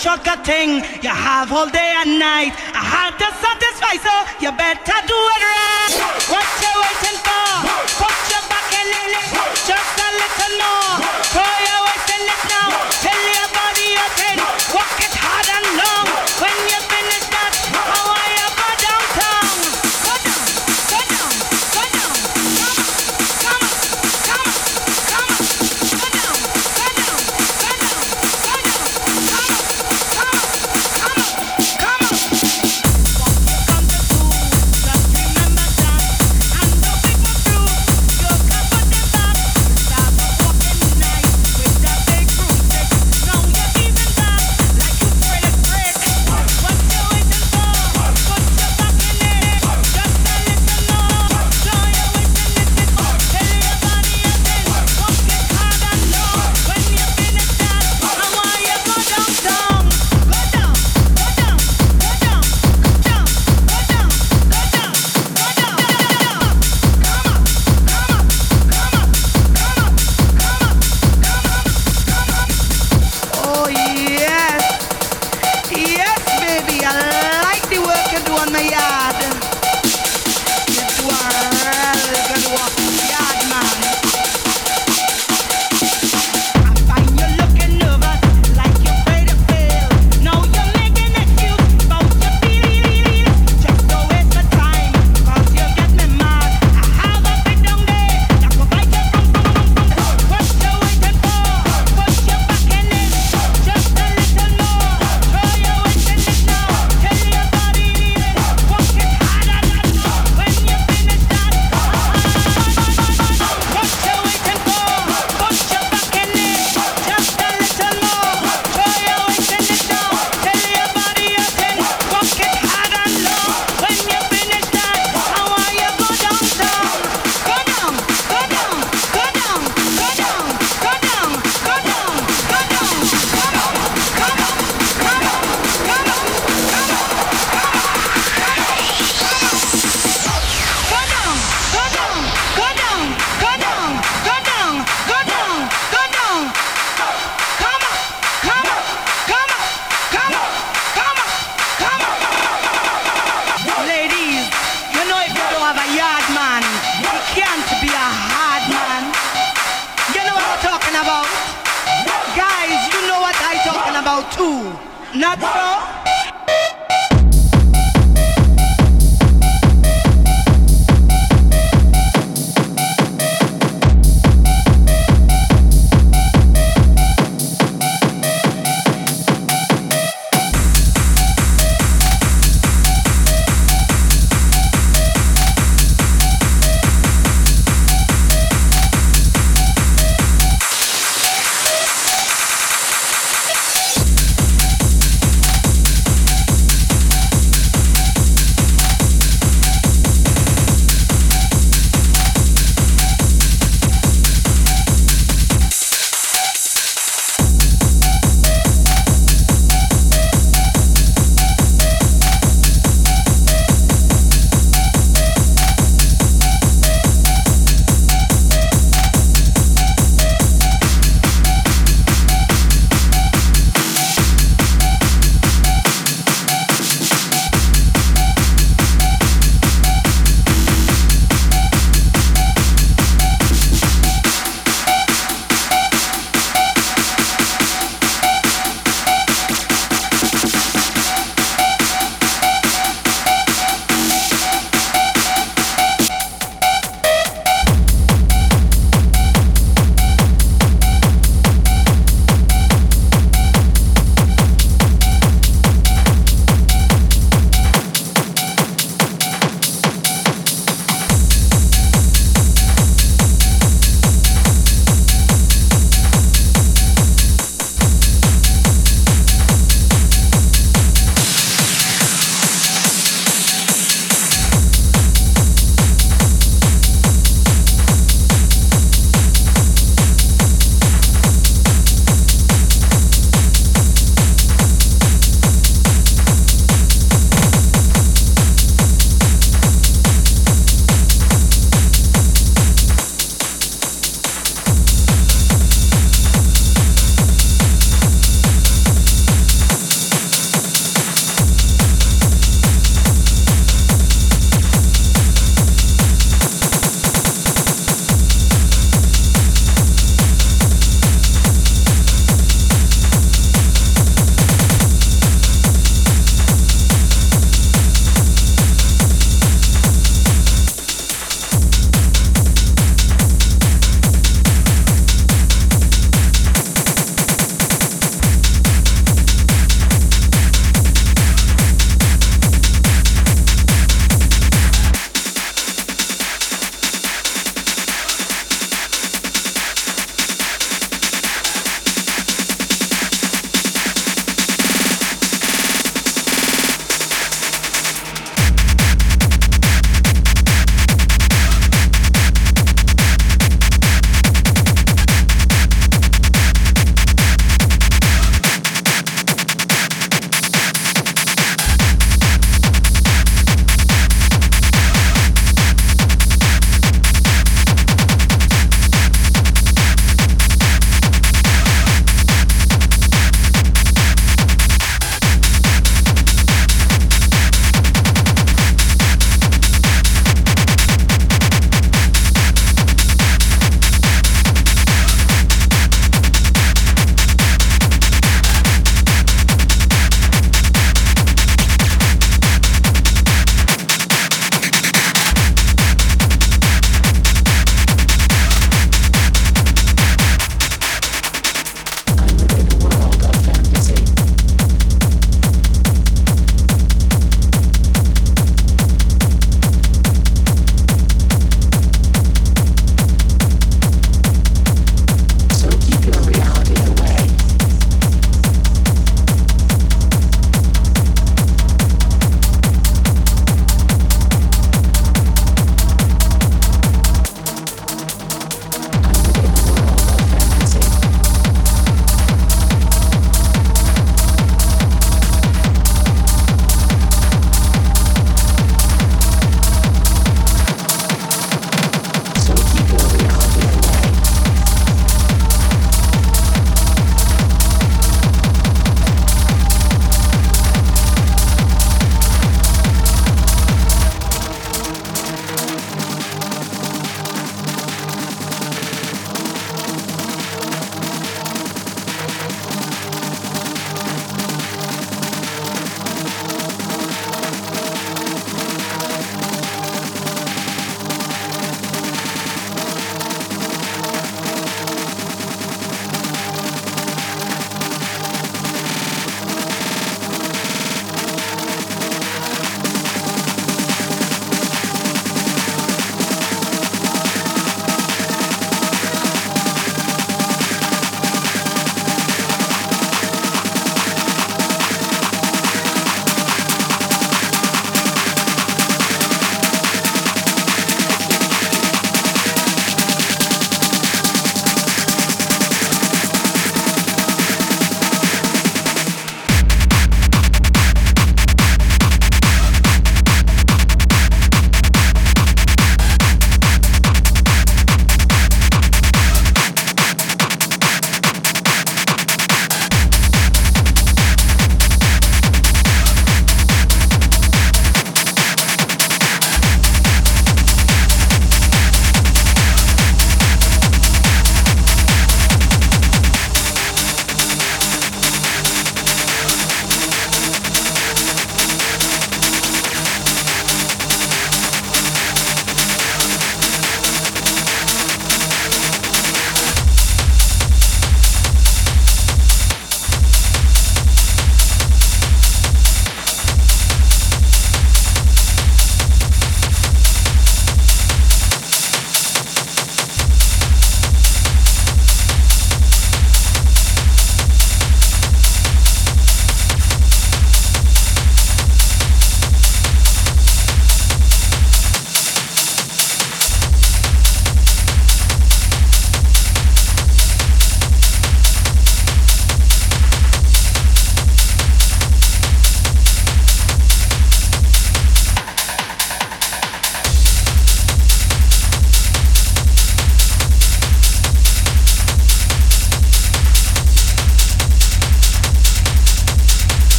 shortcut thing you have all day and night.